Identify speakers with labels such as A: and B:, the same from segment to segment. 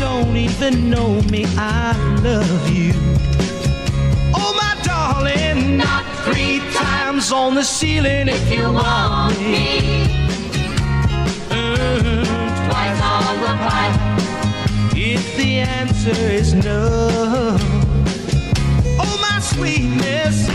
A: don't even know me. I love you. Oh, my darling,
B: Not
A: three times on the ceiling if you
B: want me
A: Mm,
B: twice on the pipe.
A: If the answer is no, oh my sweetness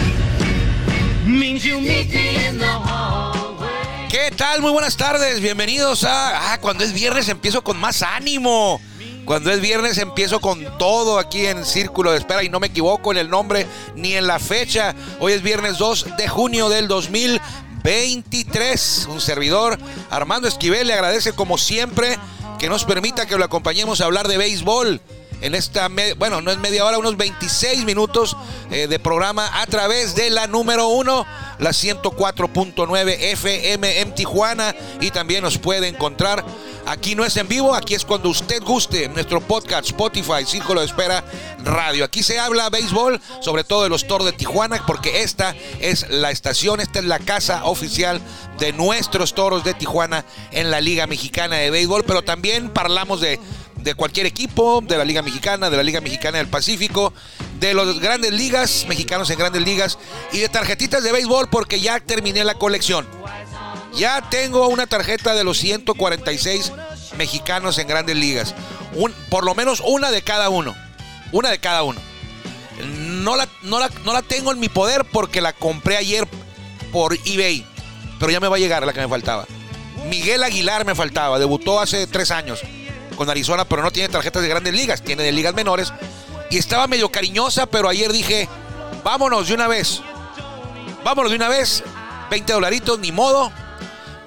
A: means you meet
B: me in the hallway.
C: ¿Qué tal? Muy buenas tardes. Bienvenidos a. Ah, cuando es viernes empiezo con más ánimo. Cuando es viernes empiezo con todo aquí en Círculo de Espera y no me equivoco en el nombre ni en la fecha. Hoy es viernes 2 de junio del 2023. Un servidor, Armando Esquivel, le agradece como siempre que nos permita que lo acompañemos a hablar de béisbol en esta, bueno, no es media hora, unos 26 minutos eh, de programa a través de la número uno, la 104.9 FM en Tijuana y también nos puede encontrar. Aquí no es en vivo, aquí es cuando usted guste nuestro podcast Spotify, Círculo de Espera Radio. Aquí se habla béisbol, sobre todo de los Toros de Tijuana, porque esta es la estación, esta es la casa oficial de nuestros Toros de Tijuana en la Liga Mexicana de Béisbol, pero también parlamos de de cualquier equipo, de la Liga Mexicana, de la Liga Mexicana del Pacífico, de las grandes ligas, mexicanos en grandes ligas, y de tarjetitas de béisbol porque ya terminé la colección. Ya tengo una tarjeta de los 146 mexicanos en grandes ligas. Un- por lo menos una de cada uno. Una de cada uno. No la, no, la, no la tengo en mi poder porque la compré ayer por eBay. Pero ya me va a llegar la que me faltaba. Miguel Aguilar me faltaba. Debutó hace tres años con Arizona, pero no tiene tarjetas de grandes ligas. Tiene de ligas menores. Y estaba medio cariñosa, pero ayer dije, vámonos de una vez. Vámonos de una vez. 20 dolaritos, ni modo.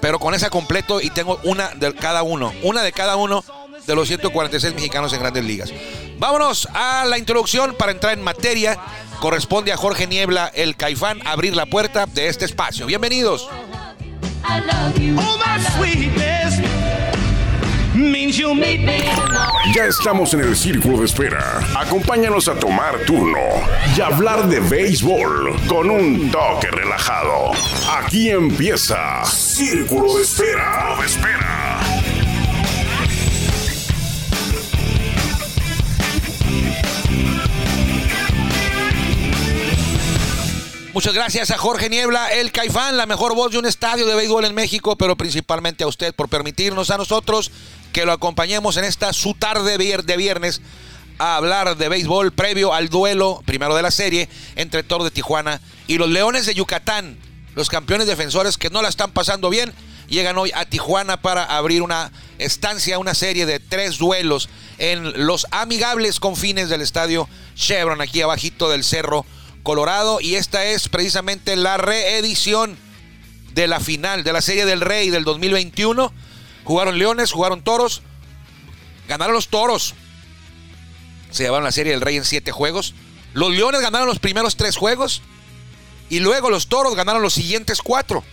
C: Pero con esa completo y tengo una de cada uno. Una de cada uno de los 146 mexicanos en grandes ligas. Vámonos a la introducción para entrar en materia. Corresponde a Jorge Niebla, el Caifán, abrir la puerta de este espacio. Bienvenidos.
B: I love you.
A: Oh my sweetness
D: Ya estamos en el círculo de espera. Acompáñanos a tomar turno y hablar de béisbol con un toque relajado. Aquí empieza Círculo de Espera. de espera.
C: Muchas gracias a Jorge Niebla, el Caifán, la mejor voz de un estadio de béisbol en México, pero principalmente a usted por permitirnos a nosotros que lo acompañemos en esta su tarde de viernes a hablar de béisbol previo al duelo primero de la serie entre Toro de Tijuana y los Leones de Yucatán, los campeones defensores que no la están pasando bien, llegan hoy a Tijuana para abrir una estancia, una serie de tres duelos en los amigables confines del estadio Chevron, aquí abajito del cerro Colorado y esta es precisamente la reedición de la final de la Serie del Rey del 2021. Jugaron Leones, jugaron Toros, ganaron los Toros. Se llevaron la Serie del Rey en siete juegos. Los Leones ganaron los primeros tres juegos y luego los Toros ganaron los siguientes cuatro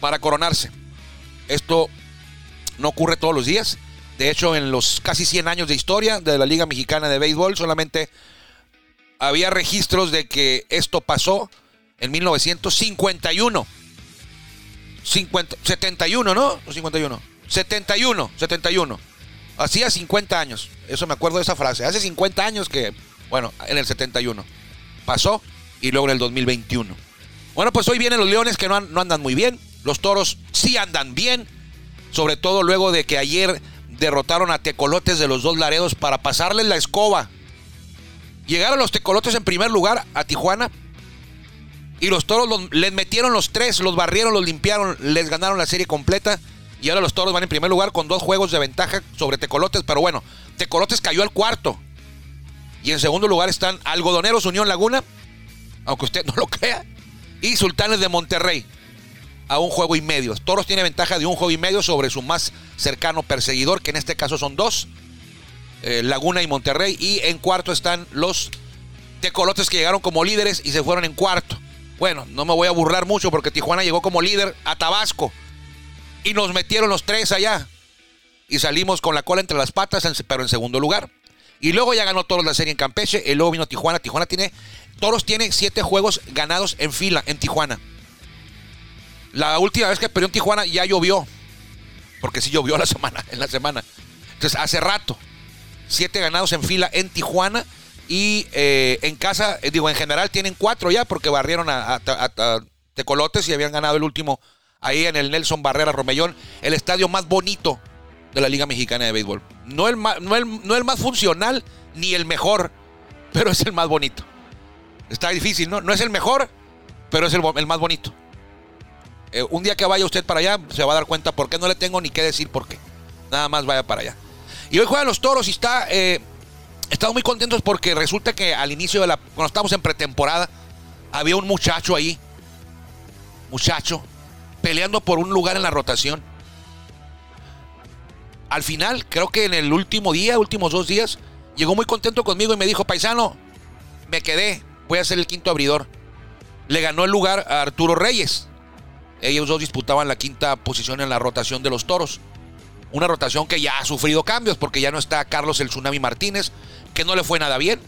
C: para coronarse. Esto no ocurre todos los días. De hecho, en los casi 100 años de historia de la Liga Mexicana de Béisbol, solamente había registros de que esto pasó en 1951. 50, 71, ¿no? O 51. 71, 71. Hacía 50 años. Eso me acuerdo de esa frase. Hace 50 años que, bueno, en el 71. Pasó y luego en el 2021. Bueno, pues hoy vienen los Leones que no, no andan muy bien. Los Toros sí andan bien. Sobre todo luego de que ayer derrotaron a Tecolotes de los dos Laredos para pasarles la escoba Llegaron los tecolotes en primer lugar a Tijuana. Y los toros les metieron los tres, los barrieron, los limpiaron, les ganaron la serie completa. Y ahora los toros van en primer lugar con dos juegos de ventaja sobre Tecolotes. Pero bueno, Tecolotes cayó al cuarto. Y en segundo lugar están Algodoneros Unión Laguna, aunque usted no lo crea. Y Sultanes de Monterrey, a un juego y medio. Toros tiene ventaja de un juego y medio sobre su más cercano perseguidor, que en este caso son dos. eh, Laguna y Monterrey. Y en cuarto están los Tecolotes que llegaron como líderes y se fueron en cuarto. Bueno, no me voy a burlar mucho porque Tijuana llegó como líder a Tabasco. Y nos metieron los tres allá. Y salimos con la cola entre las patas, pero en segundo lugar. Y luego ya ganó Toros la serie en Campeche. Y luego vino Tijuana. Tijuana tiene. Toros tiene siete juegos ganados en fila en Tijuana. La última vez que perdió en Tijuana ya llovió. Porque sí llovió la semana, en la semana. Entonces, hace rato. Siete ganados en fila en Tijuana. Y eh, en casa, eh, digo, en general tienen cuatro ya porque barrieron a, Tecolotes y habían ganado el último ahí en el Nelson Barrera Romellón, el estadio más bonito de la Liga Mexicana de Béisbol. No el, no el, no el más funcional ni el mejor, pero es el más bonito. Está difícil, ¿no? No es el mejor, pero es el, el más bonito. Eh, un día que vaya usted para allá, se va a dar cuenta por qué no le tengo ni qué decir por qué. Nada más vaya para allá. Y hoy juegan los toros y está. Estamos muy contentos porque resulta que al inicio de la. Cuando estamos en pretemporada, había un muchacho ahí. Muchacho. Peleando por un lugar en la rotación. Al final, creo que en el último día, últimos dos días, llegó muy contento conmigo y me dijo, paisano, me quedé, voy a ser el quinto abridor. Le ganó el lugar a Arturo Reyes. Ellos dos disputaban la quinta posición en la rotación de los toros. Una rotación que ya ha sufrido cambios porque ya no está Carlos el Tsunami Martínez, que no le fue nada bien,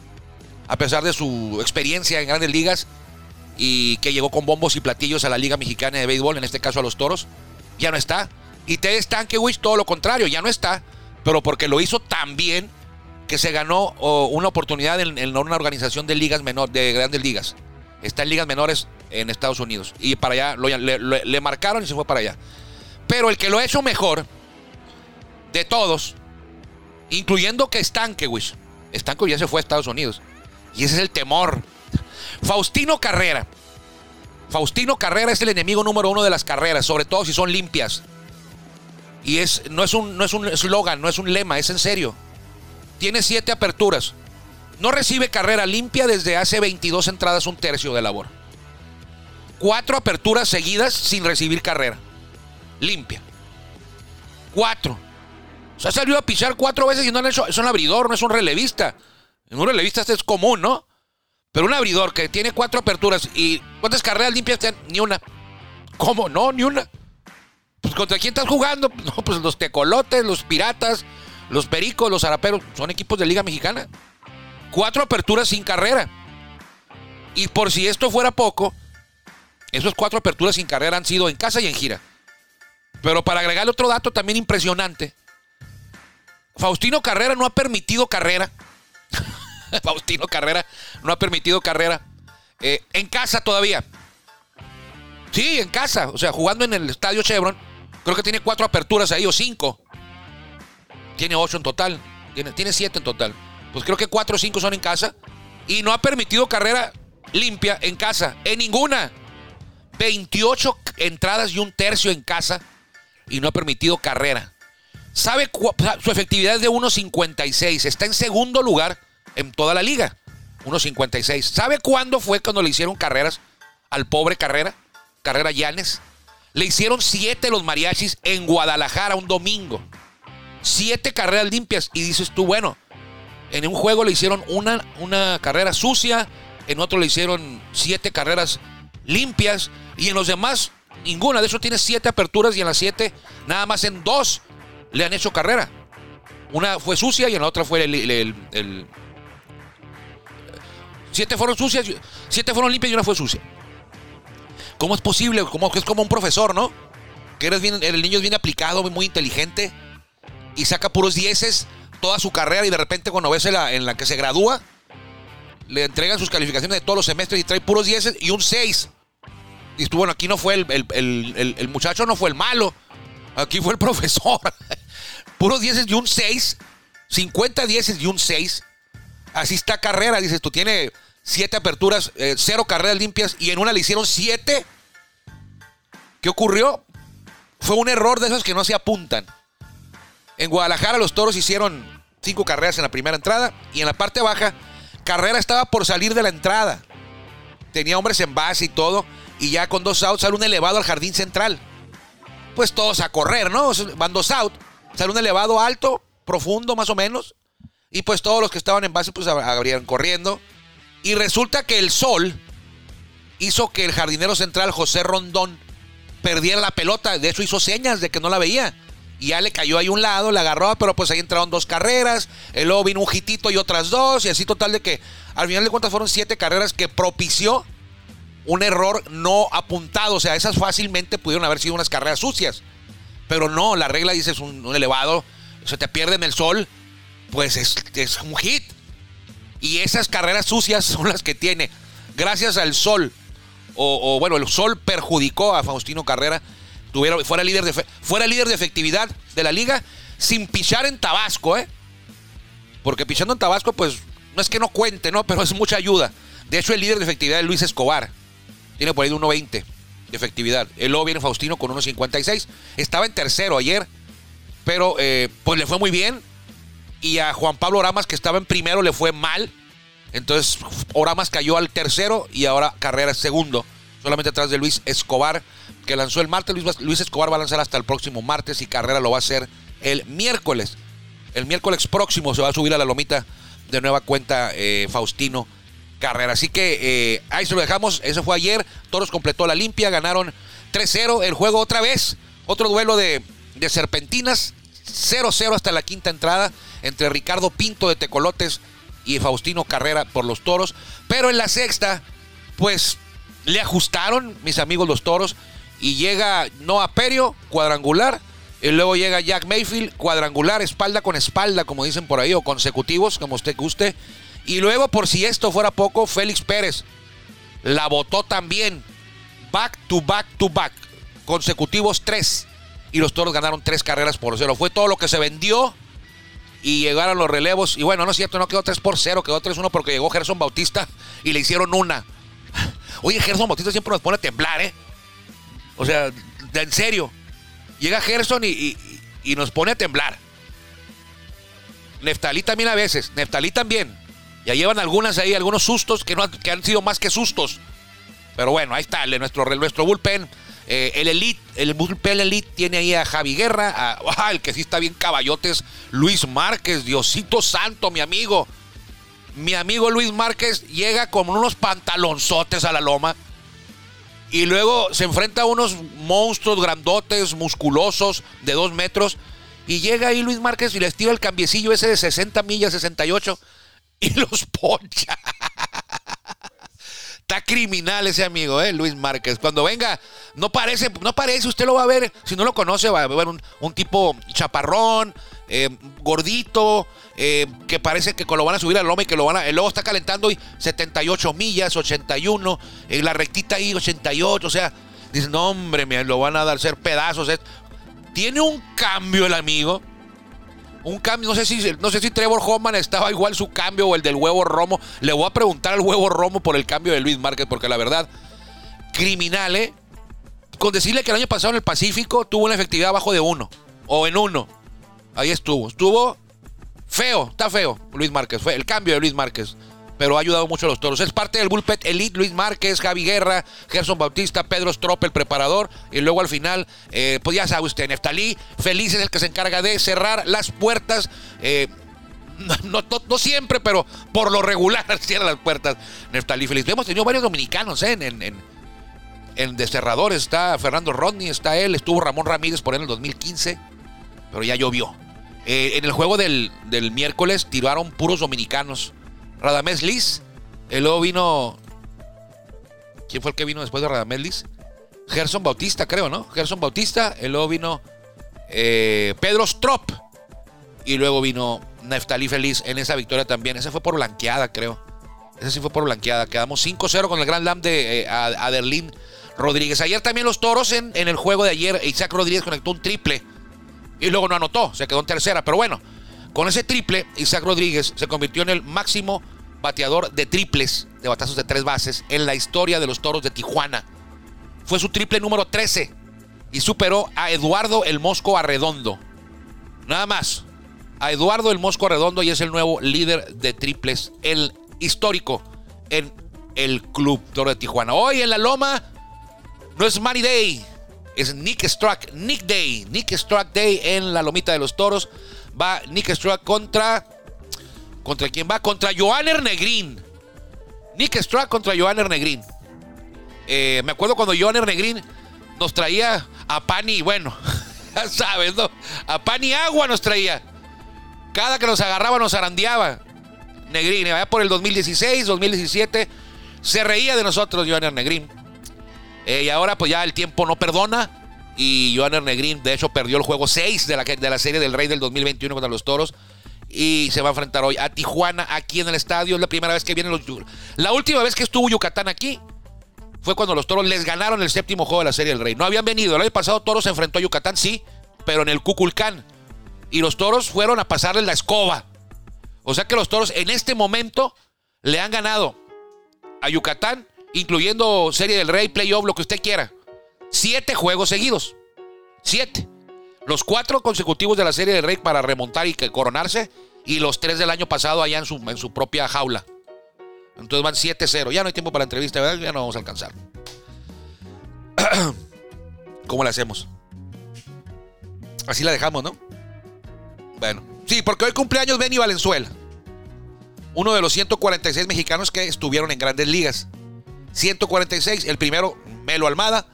C: a pesar de su experiencia en grandes ligas y que llegó con bombos y platillos a la Liga Mexicana de Béisbol, en este caso a los toros. Ya no está. Y Ted Stankiewicz, todo lo contrario, ya no está, pero porque lo hizo tan bien que se ganó una oportunidad en, en una organización de ligas menor, de grandes ligas. Está en ligas menores en Estados Unidos. Y para allá le marcaron y se fue para allá. Pero el que lo ha hecho mejor de todos, incluyendo que Stankiewicz, Stankiewicz ya se fue a Estados Unidos. Y ese es el temor. Faustino Carrera. Faustino Carrera es el enemigo número uno de las carreras, sobre todo si son limpias. Y es, no es un no es un eslogan, no es un lema, es en serio. Tiene siete aperturas. No recibe carrera limpia desde hace 22 entradas, un tercio de labor. Cuatro aperturas seguidas sin recibir carrera. Limpia. Cuatro. O sea, salió a pichar cuatro veces y no han hecho. Es un abridor, no es un relevista. En un relevista este es común, ¿no? Pero un abridor que tiene cuatro aperturas y ¿cuántas carreras limpias tiene? Ni una. ¿Cómo? No, ni una. Pues contra quién estás jugando? No, pues los tecolotes, los piratas, los pericos, los araperos. Son equipos de Liga Mexicana. Cuatro aperturas sin carrera. Y por si esto fuera poco, esos cuatro aperturas sin carrera han sido en casa y en gira. Pero para agregarle otro dato también impresionante, Faustino Carrera no ha permitido carrera. Faustino Carrera no ha permitido carrera eh, en casa todavía. Sí, en casa. O sea, jugando en el estadio Chevron. Creo que tiene cuatro aperturas ahí o cinco. Tiene ocho en total. Tiene, tiene siete en total. Pues creo que cuatro o cinco son en casa. Y no ha permitido carrera limpia en casa. En ninguna. 28 entradas y un tercio en casa. Y no ha permitido carrera. ¿Sabe su efectividad es de 1.56? Está en segundo lugar en toda la liga. 1.56. ¿Sabe cuándo fue cuando le hicieron carreras al pobre Carrera? Carrera Llanes. Le hicieron siete los mariachis en Guadalajara un domingo. Siete carreras limpias. Y dices tú, bueno, en un juego le hicieron una, una carrera sucia, en otro le hicieron siete carreras limpias, y en los demás, ninguna. De hecho, tiene siete aperturas y en las siete, nada más en dos le han hecho carrera. Una fue sucia y la otra fue el. siete fueron sucias, siete fueron limpias y una fue sucia. ¿Cómo es posible? Como es como un profesor, ¿no? Que eres bien, el niño es bien aplicado, muy inteligente y saca puros dieces toda su carrera y de repente cuando ves en la, en la que se gradúa, le entregan sus calificaciones de todos los semestres y trae puros dieces y un 6. Y tú, bueno, aquí no fue el- el- el- el muchacho, no fue el malo, aquí fue el profesor. puros dieces y un 6, 50 dieces y un 6. Así está carrera, dices tú, tiene siete aperturas, eh, cero carreras limpias y en una le hicieron siete. ¿Qué ocurrió? Fue un error de esos que no se apuntan. En Guadalajara los toros hicieron cinco carreras en la primera entrada y en la parte baja, Carrera estaba por salir de la entrada. Tenía hombres en base y todo. Y ya con dos outs sale un elevado al jardín central. Pues todos a correr, ¿no? Van dos out. Sale un elevado alto, profundo más o menos. Y pues todos los que estaban en base pues ab- abrieron corriendo. Y resulta que el sol hizo que el jardinero central José Rondón perdiera la pelota. De hecho hizo señas de que no la veía. Y ya le cayó ahí un lado, la agarró, pero pues ahí entraron dos carreras. Y luego vino un hitito y otras dos. Y así total de que al final de cuentas fueron siete carreras que propició un error no apuntado. O sea, esas fácilmente pudieron haber sido unas carreras sucias. Pero no, la regla dice es un, elevado. Se te pierde en el sol. Pues es, un hit. Y esas carreras sucias son las que tiene. Gracias al sol. O, bueno, el sol perjudicó a Faustino Carrera. Tuvieron, fuera, líder de, fuera líder de efectividad de la liga sin pichar en Tabasco, ¿eh? Porque pichando en Tabasco, pues no es que no cuente, ¿no? Pero es mucha ayuda. De hecho, el líder de efectividad es Luis Escobar. Tiene por ahí de 1.20 de efectividad. El luego viene Faustino con 1.56. Estaba en tercero ayer, pero eh, pues le fue muy bien. Y a Juan Pablo Oramas, que estaba en primero, le fue mal. Entonces, Oramas cayó al tercero y ahora Carrera es segundo. Solamente atrás de Luis Escobar, que lanzó el martes. Luis, Escobar va a lanzar hasta el próximo martes y Carrera lo va a hacer el miércoles. El miércoles próximo se va a subir a la lomita de nueva cuenta eh, Faustino Carrera. Así que eh, ahí se lo dejamos. Eso fue ayer. Toros completó la limpia. Ganaron 3-0 el juego otra vez. Otro duelo de, de serpentinas. 0-0 hasta la quinta entrada entre Ricardo Pinto de Tecolotes y Faustino Carrera por los toros. Pero en la sexta, pues le ajustaron mis amigos los toros y llega Noah Perio, cuadrangular. Y luego llega Jack Mayfield, cuadrangular, espalda con espalda, como dicen por ahí, o consecutivos, como usted guste. Y luego, por si esto fuera poco, Félix Pérez la votó también. Back to back to back. Consecutivos tres. Y los toros ganaron tres carreras por cero. Fue todo lo que se vendió. Y llegaron los relevos. Y bueno, no es cierto, no quedó 3 por 0, quedó 3-1 porque llegó Gerson Bautista y le hicieron una. Oye, Gerson Bautista siempre nos pone a temblar, ¿eh? O sea, en serio. Llega Gerson y- y nos pone a temblar. Neftalí también a veces. Neftalí también. Ya llevan algunas ahí, algunos sustos que, no, han- que han sido más que sustos. Pero bueno, ahí está, nuestro, nuestro bullpen. Eh, el Elite, el bullpen Elite tiene ahí a Javi Guerra, a, ah, el que sí está bien caballotes, Luis Márquez, Diosito Santo, mi amigo. Mi amigo Luis Márquez llega con unos pantalonzotes a la loma. Y luego se enfrenta a unos monstruos grandotes, musculosos, de dos metros. Y llega ahí Luis Márquez y les tira el cambiecillo ese de 60 millas, 68. Y los poncha. Está criminal ese amigo, ¿eh? Luis Márquez. Cuando venga, no parece, no parece, usted lo va a ver. Si no lo conoce, va a ver un, un tipo chaparrón, eh, gordito, eh, que parece que lo van a subir al loma y que lo van a. El lobo está calentando y 78 millas, 81, en la rectita ahí 88. O sea, dice, no, hombre, lo van a dar ser pedazos. eh". Tiene un cambio el amigo. Un cambio, no sé si no sé si Trevor Hoffman estaba igual su cambio o el del huevo Romo. Le voy a preguntar al huevo Romo por el cambio de Luis Márquez, porque la verdad, criminal, ¿eh? Con decirle que el año pasado en el Pacífico tuvo una efectividad abajo de uno, o en uno. Ahí estuvo. Estuvo feo, está feo Luis Márquez. Fue el cambio de Luis Márquez. Pero ha ayudado mucho a los toros. Es parte del bullpen elite Luis Márquez, Javi Guerra, Gerson Bautista, Pedro Strop, el preparador. Y luego al final, eh, pues ya sabe usted, Neftalí, feliz es el que se encarga de cerrar las puertas. eh, no, siempre, pero por lo regular cierra las puertas. Neftalí feliz. Hemos tenido varios dominicanos ¿eh? en, en, en, en desterradores. Está Fernando Rodney, está él, estuvo Ramón Ramírez por él en el 2015, pero ya llovió. Eh, en el juego del, del miércoles tiraron puros dominicanos. Radamés Liz, y luego vino. ¿Quién fue el que vino después de Radamés Liz? Gerson Bautista, creo, ¿no? Gerson Bautista, y luego vino eh, Pedro Strop, y luego vino Neftalí Feliz en esa victoria también. Esa fue por blanqueada, creo. Esa sí fue por blanqueada. Quedamos 5-0 con el Grand Slam de eh, Rodríguez. Ayer también los toros en el juego de ayer. Isaac Rodríguez conectó un triple y luego no anotó, se quedó en tercera. Pero bueno, con ese triple, Isaac Rodríguez se convirtió en el máximo bateador de triples, de batazos de tres bases, en la historia de los toros de Tijuana. Fue su triple número 13 y superó a Eduardo el Mosco Arredondo. Nada más. A Eduardo el Mosco Arredondo y es el nuevo líder de triples, el histórico en el Club Toro de Tijuana. Hoy en la Loma no es Money Day, es Nick Struck, Nick Day, Nick Struck Day en la Lomita de los Toros. Va Nick Struck contra ¿Contra quién va? Contra Joanner Negrín. Nick Strack contra Joanner Negrín. Eh, me acuerdo cuando Joanner Negrín nos traía a pan y bueno, ya sabes, ¿no? A pan y agua nos traía. Cada que nos agarraba nos arandeaba. Negrín, allá por el 2016, 2017, se reía de nosotros Joanner Negrín. Eh, y ahora pues ya el tiempo no perdona. Y Joanner Negrín, de hecho, perdió el juego 6 de la, de la serie del Rey del 2021 contra los Toros. Y se va a enfrentar hoy a Tijuana aquí en el estadio. Es la primera vez que vienen los... La última vez que estuvo Yucatán aquí fue cuando los Toros les ganaron el séptimo juego de la serie del Rey. No habían venido. El año pasado Toros se enfrentó a Yucatán, sí, pero en el Cuculcán. Y los Toros fueron a pasarles la escoba. O sea que los Toros en este momento le han ganado a Yucatán, incluyendo Serie del Rey, Playoff, lo que usted quiera. Siete juegos seguidos. Siete. Los cuatro consecutivos de la Serie del Rey para remontar y coronarse. Y los tres del año pasado allá en su, en su propia jaula. Entonces van 7-0. Ya no hay tiempo para la entrevista, ¿verdad? Ya no vamos a alcanzar. ¿Cómo le hacemos? Así la dejamos, ¿no? Bueno. Sí, porque hoy cumpleaños Benny Valenzuela. Uno de los 146 mexicanos que estuvieron en grandes ligas. 146. El primero, Melo Almada.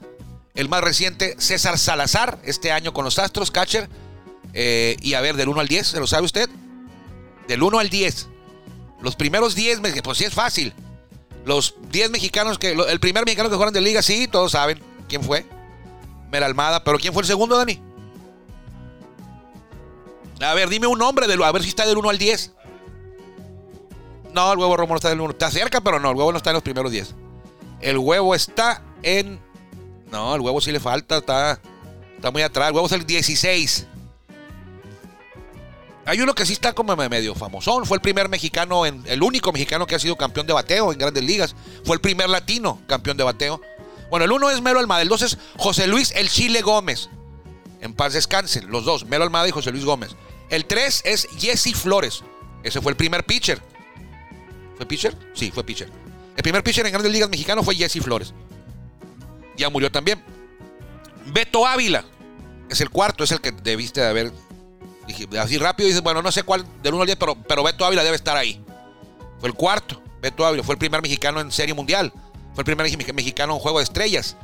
C: El más reciente, César Salazar. Este año con los Astros, catcher. Eh, y a ver, del 1 al 10, ¿se lo sabe usted? Del 1 al 10. Los primeros 10, me- pues sí es fácil. Los 10 mexicanos que. El primer mexicano que jugaron de liga, sí, todos saben quién fue. Mel Almada. ¿Pero quién fue el segundo, Dani? A ver, dime un nombre, de, a ver si está del 1 al 10. No, el huevo Romo no está del 1. Está cerca, pero no, el huevo no está en los primeros 10. El huevo está en. No, el huevo sí le falta, está, está muy atrás. El huevo es el 16. Hay uno que sí está como medio famosón. Fue el primer mexicano, el único mexicano que ha sido campeón de bateo en grandes ligas. Fue el primer latino campeón de bateo. Bueno, el uno es Melo Almada, el dos es José Luis El Chile Gómez. En paz descansen, los dos, Melo Almada y José Luis Gómez. El 3 es Jesse Flores. Ese fue el primer pitcher. ¿Fue pitcher? Sí, fue pitcher. El primer pitcher en grandes ligas mexicano fue Jesse Flores. Ya murió también. Beto Ávila. Es el cuarto, es el que debiste de haber. Dije, así rápido dices, bueno, no sé cuál, del 1 al 10, pero, pero Beto Ávila debe estar ahí. Fue el cuarto. Beto Ávila fue el primer mexicano en Serie Mundial. Fue el primer mex- mexicano en Juego de Estrellas.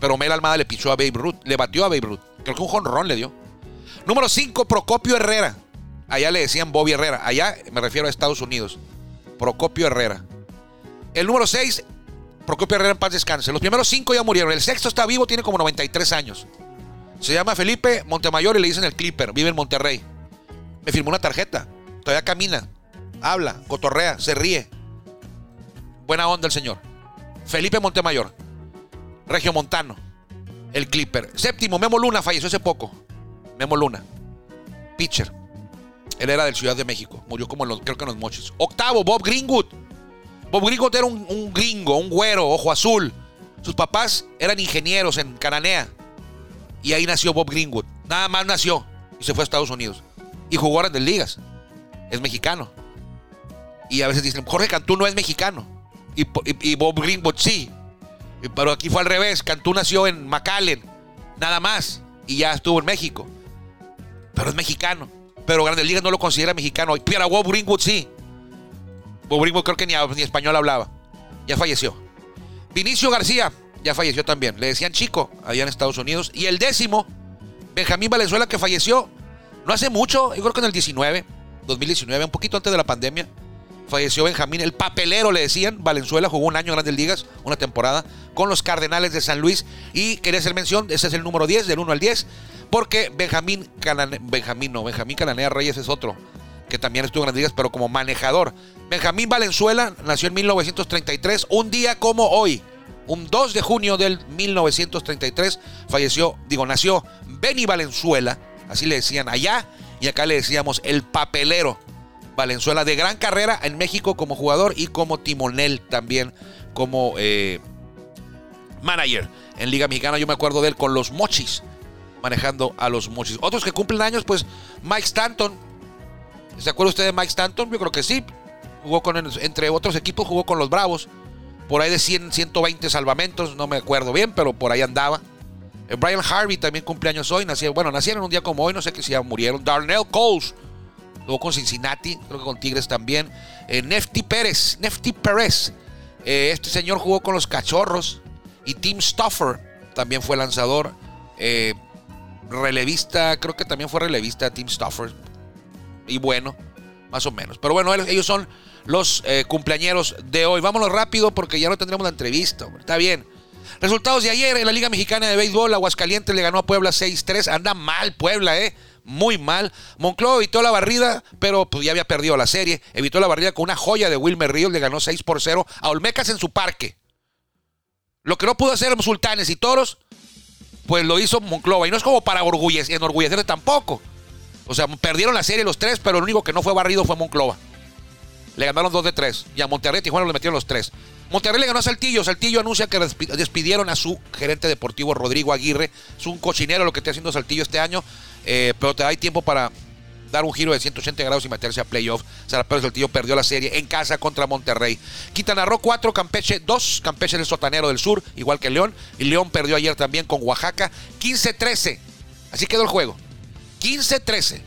C: Pero Mel Almada le pichó a Babe Ruth. Le batió a Babe Ruth. Creo que un jonrón le dio. Número 5, Procopio Herrera. Allá le decían Bobby Herrera. Allá me refiero a Estados Unidos. Procopio Herrera. El número 6, Procopio Herrera en paz descanse. Los primeros 5 ya murieron. El sexto está vivo, tiene como 93 años. Se llama Felipe Montemayor y le dicen el Clipper. Vive en Monterrey. Me firmó una tarjeta. Todavía camina. Habla, cotorrea, se ríe. Buena onda el señor. Felipe Montemayor. Regio Montano. El Clipper. Séptimo, Memo Luna falleció hace poco. Memo Luna. Pitcher. Él era del Ciudad de México. Murió como en los, creo que en los mochis. Octavo, Bob Greenwood. Bob Greenwood era un, gringo, un güero, ojo azul. Sus papás eran ingenieros en Cananea. Y ahí nació Bob Greenwood. Nada más nació. Y se fue a Estados Unidos. Y jugó grandes ligas. Es mexicano. Y a veces dicen, Jorge Cantú no es mexicano. Y, y- Bob Greenwood sí. Pero aquí fue al revés. Cantú nació en McAllen. Nada más. Y ya estuvo en México. Pero es mexicano. Pero Grandes Ligas no lo considera mexicano. Pero Bob Greenwood sí. Bob Greenwood creo que ni, ni español hablaba. Ya falleció. Vinicio García ya falleció también. Le decían chico allá en Estados Unidos. Y el décimo, Benjamín Valenzuela, que falleció no hace mucho, yo creo que en el 19, 2019, un poquito antes de la pandemia. Falleció Benjamín, el papelero le decían. Valenzuela jugó un año en Grandes Ligas, una temporada, con los Cardenales de San Luis. Y quería hacer mención, ese es el número 10, del 1 al 10, porque Benjamín Cananea, Benjamín no, Benjamín Cananea Reyes es otro, que también estuvo en Grandes Ligas, pero como manejador. Benjamín Valenzuela nació en 1933, un día como hoy. Un 2 de junio del 1933 falleció, digo, nació Benny Valenzuela, así le decían allá, y acá le decíamos el papelero. Valenzuela de gran carrera en México como jugador y como timonel también como eh, manager en Liga Mexicana. Yo me acuerdo de él con los Mochis, manejando a los Mochis. Otros que cumplen años, pues Mike Stanton. ¿Se acuerda usted de Mike Stanton? Yo creo que sí. Jugó con, entre otros equipos, jugó con los Bravos. Por ahí de 100, 120 salvamentos, no me acuerdo bien, pero por ahí andaba. Eh, Brian Harvey también cumpleaños hoy. Nació, bueno, nacieron un día como hoy, no sé que si ya murieron. Darnell Coles Luego con Cincinnati, creo que con Tigres también. Eh, Nefti Pérez, Nefti Pérez. Eh, este señor jugó con los Cachorros. Y Tim Stoffer también fue lanzador. Eh, relevista, creo que también fue relevista Tim Stoffer. Y bueno, más o menos. Pero bueno, ellos son los eh, cumpleañeros de hoy. Vámonos rápido porque ya no tendremos la entrevista. Está bien. Resultados de ayer en la Liga Mexicana de Béisbol. Aguascalientes le ganó a Puebla 6-3. Anda mal Puebla, ¿eh? Muy mal. Monclova evitó la barrida, pero pues, ya había perdido la serie. Evitó la barrida con una joya de Wilmer Ríos. Le ganó 6 por 0 a Olmecas en su parque. Lo que no pudo hacer Sultanes y Toros, pues lo hizo Monclova. Y no es como para orgullecer, enorgullecerse tampoco. O sea, perdieron la serie los tres, pero el único que no fue barrido fue Monclova. Le ganaron 2 de 3. Y a Monterrey Tijuana le metieron los 3. Monterrey le ganó a Saltillo. Saltillo anuncia que despi- despidieron a su gerente deportivo Rodrigo Aguirre. Es un cochinero lo que está haciendo Saltillo este año. eh, pero te da tiempo para dar un giro de 180 grados y meterse a playoff. Zarapero Saltillo perdió la serie en casa contra Monterrey. Quintana Roo 4, Campeche 2. Campeche es el sotanero del sur, igual que León. Y León perdió ayer también con Oaxaca 15-13. Así quedó el juego. 15-13.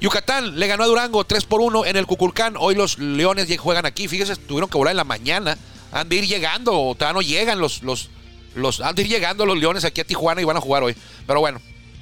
C: Yucatán le ganó a Durango 3 por 1 en el Cuculcán. Hoy los Leones juegan aquí. Fíjese, tuvieron que volar en la mañana. Han de ir llegando, o no llegan los, los, los. Han de ir llegando los Leones aquí a Tijuana y van a jugar hoy. Pero bueno,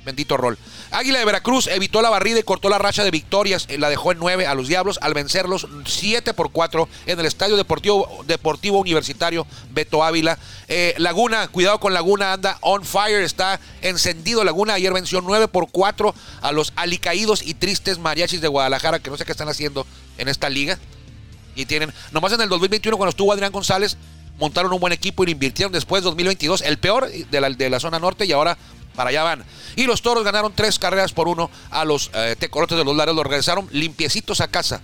C: bendito rol. Águila de Veracruz evitó la barrida y cortó la racha de victorias. Eh, La dejó en 9 a los Diablos al vencerlos 7 por 4 en el Estadio Deportivo, Deportivo Universitario Beto Ávila. Eh, Laguna, cuidado con Laguna, anda on fire, está encendido Laguna. Ayer venció 9 por 4 a los alicaídos y tristes mariachis de Guadalajara, que no sé qué están haciendo en esta liga. Y tienen, nomás en el 2021, cuando estuvo Adrián González, montaron un buen equipo y lo invirtieron después, 2022, el peor de la, de la zona norte y ahora para allá van. Y los toros ganaron tres carreras por uno a los eh, de los lares, los regresaron limpiecitos a casa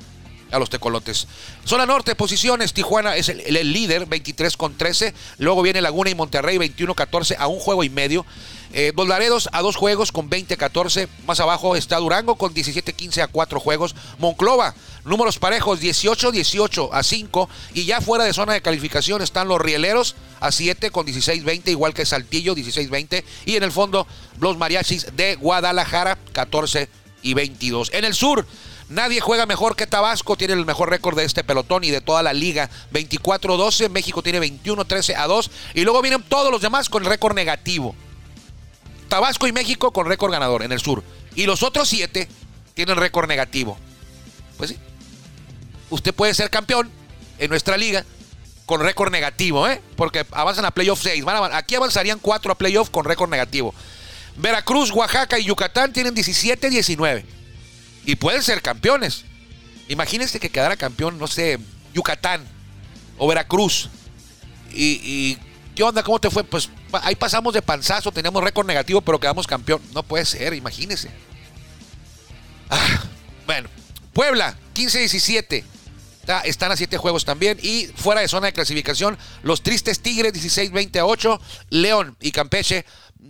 C: a los tecolotes. Zona norte, posiciones, Tijuana es el, el- líder, 23 con 13. Luego viene Laguna y Monterrey, 21-14 a un juego y medio. Eh, Dos Laredos a dos juegos con 20-14. Más abajo está Durango con 17-15 a cuatro juegos. Monclova, números parejos, 18-18 a 5. Y ya fuera de zona de calificación están los Rieleros a 7 con 16-20, igual que Saltillo, 16-20. Y en el fondo, los Mariachis de Guadalajara, 14 y 22. En el sur, nadie juega mejor que Tabasco, tiene el mejor récord de este pelotón y de toda la liga, 24-12. México tiene 21-13 a 2. Y luego vienen todos los demás con récord negativo. Tabasco y México con récord ganador en el sur. Y los otros siete tienen récord negativo. Pues sí. Usted puede ser campeón en nuestra liga con récord negativo, ¿eh? Porque avanzan a playoff 6. Van a avan- aquí avanzarían 4 a playoff con récord negativo. Veracruz, Oaxaca y Yucatán tienen 17-19. Y pueden ser campeones. Imagínense que quedara campeón, no sé, Yucatán o Veracruz. Y, y, ¿qué onda? ¿Cómo te fue? Pues ahí pasamos de panzazo, teníamos récord negativo, pero quedamos campeón. No puede ser, imagínense. Ah, bueno, Puebla, 15-17. Está- Están a 7 juegos también. Y fuera de zona de clasificación, los tristes Tigres, 16-20 a 8. León y Campeche,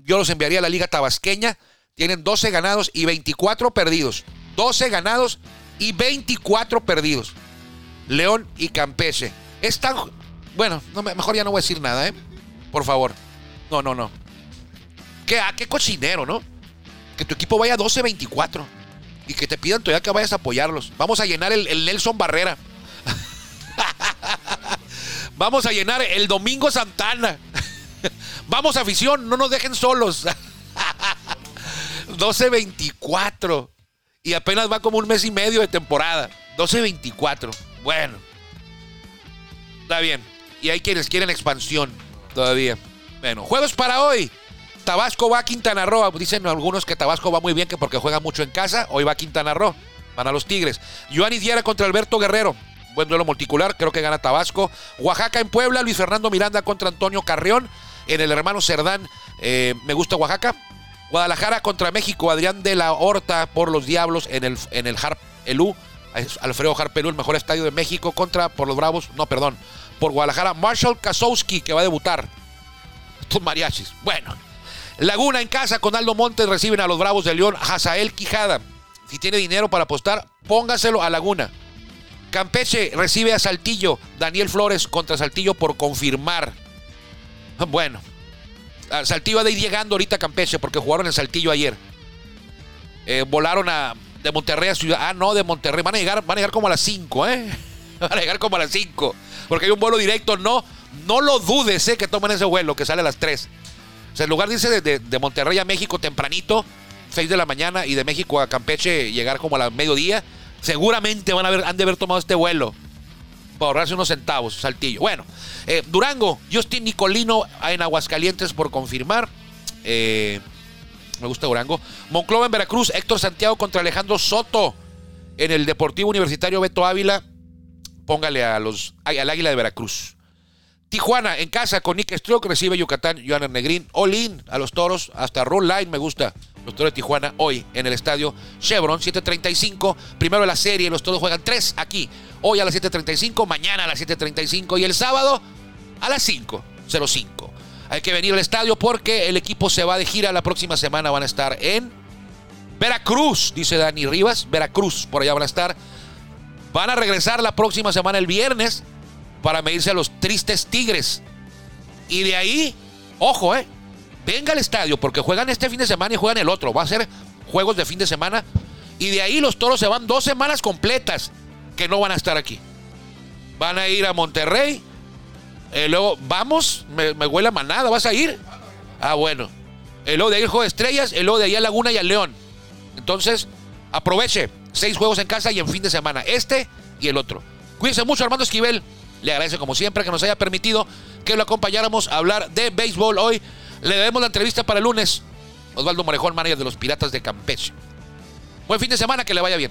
C: yo los enviaría a la Liga Tabasqueña. Tienen 12 ganados y 24 perdidos. 12 ganados y 24 perdidos. León y Campeche. Están. Bueno, no, me- mejor ya no voy a decir nada, ¿eh? Por favor. No, no, no. ¿Qué, ah, qué cochinero, ¿no? Que tu equipo vaya 12-24 y que te pidan todavía que vayas a apoyarlos. Vamos a llenar el, el Nelson Barrera. Vamos a llenar el Domingo Santana. Vamos afición, no nos dejen solos. 12-24. Y apenas va como un mes y medio de temporada. 12-24. Bueno. Está bien. Y hay quienes quieren expansión todavía. Bueno, juegos para hoy. Tabasco va a Quintana Roo. Dicen algunos que Tabasco va muy bien que porque juega mucho en casa. Hoy va a Quintana Roo. Van a los Tigres. Joanny Diera contra Alberto Guerrero. Buen duelo multicular. Creo que gana Tabasco. Oaxaca en Puebla. Luis Fernando Miranda contra Antonio Carrión. En el hermano Cerdán. eh, me gusta Oaxaca. Guadalajara contra México. Adrián de la Horta por los Diablos en el, en el Harp Elú. Alfredo Harpelú, el mejor estadio de México, contra por los Bravos, no, perdón, por Guadalajara, Marshall Kasowski, que va a debutar. Estos mariachis. Bueno, Laguna en casa con Aldo Montes reciben a los Bravos de León, Hazael Quijada. Si tiene dinero para apostar, póngaselo a Laguna. Campeche recibe a Saltillo, Daniel Flores contra Saltillo por confirmar. Bueno, Saltillo ha de ir llegando ahorita a Campeche porque jugaron en Saltillo ayer. Eh, volaron a De Monterrey a Ciudad. Ah, no, de Monterrey. Van a llegar, van a llegar como a las 5, ¿eh? Van a llegar como a las 5. Porque hay un vuelo directo. No, no lo dudes, ¿eh? Que tomen ese vuelo que sale a las 3. O sea, en lugar de irse de, Monterrey a México tempranito, 6 de la mañana, y de México a Campeche llegar como a la mediodía, seguramente van a haber, han de haber tomado este vuelo ahorrarse unos centavos, saltillo. Bueno, eh, Durango, Justin Nicolino en Aguascalientes por confirmar. Eh, me gusta Durango. Monclova en Veracruz, Héctor Santiago contra Alejandro Soto. En el Deportivo Universitario Beto Ávila, póngale a los, al Águila de Veracruz. Tijuana en casa con Nick Stroke recibe Yucatán, Joan Negrín. All in a los toros, hasta Roll Line me gusta. Los toros de Tijuana hoy en el estadio Chevron, 7:35. Primero la serie, los toros juegan 3 aquí. Hoy a las 7:35, mañana a las 7:35 y el sábado a las 5:05. Hay que venir al estadio porque el equipo se va de gira. La próxima semana van a estar en Veracruz, dice Dani Rivas. Veracruz, por allá van a estar. Van a regresar la próxima semana el viernes para medirse a los tristes Tigres. Y de ahí, ojo, eh, venga al estadio porque juegan este fin de semana y juegan el otro. Va a ser juegos de fin de semana. Y de ahí los toros se van dos semanas completas que no van a estar aquí. Van a ir a Monterrey. eh, luego, vamos, me, huele a manada, ¿vas a ir? Ah, bueno. El luego de ahí el de estrellas, el luego de ahí a Laguna y al León. Entonces, aproveche. Seis juegos en casa y en fin de semana. Este y el otro. Cuídense mucho, Armando Esquivel. Le agradece como siempre que nos haya permitido que lo acompañáramos a hablar de béisbol hoy. Le debemos la entrevista para el lunes. Osvaldo Morejón, manager de los Piratas de Campeche. Buen fin de semana, que le vaya bien.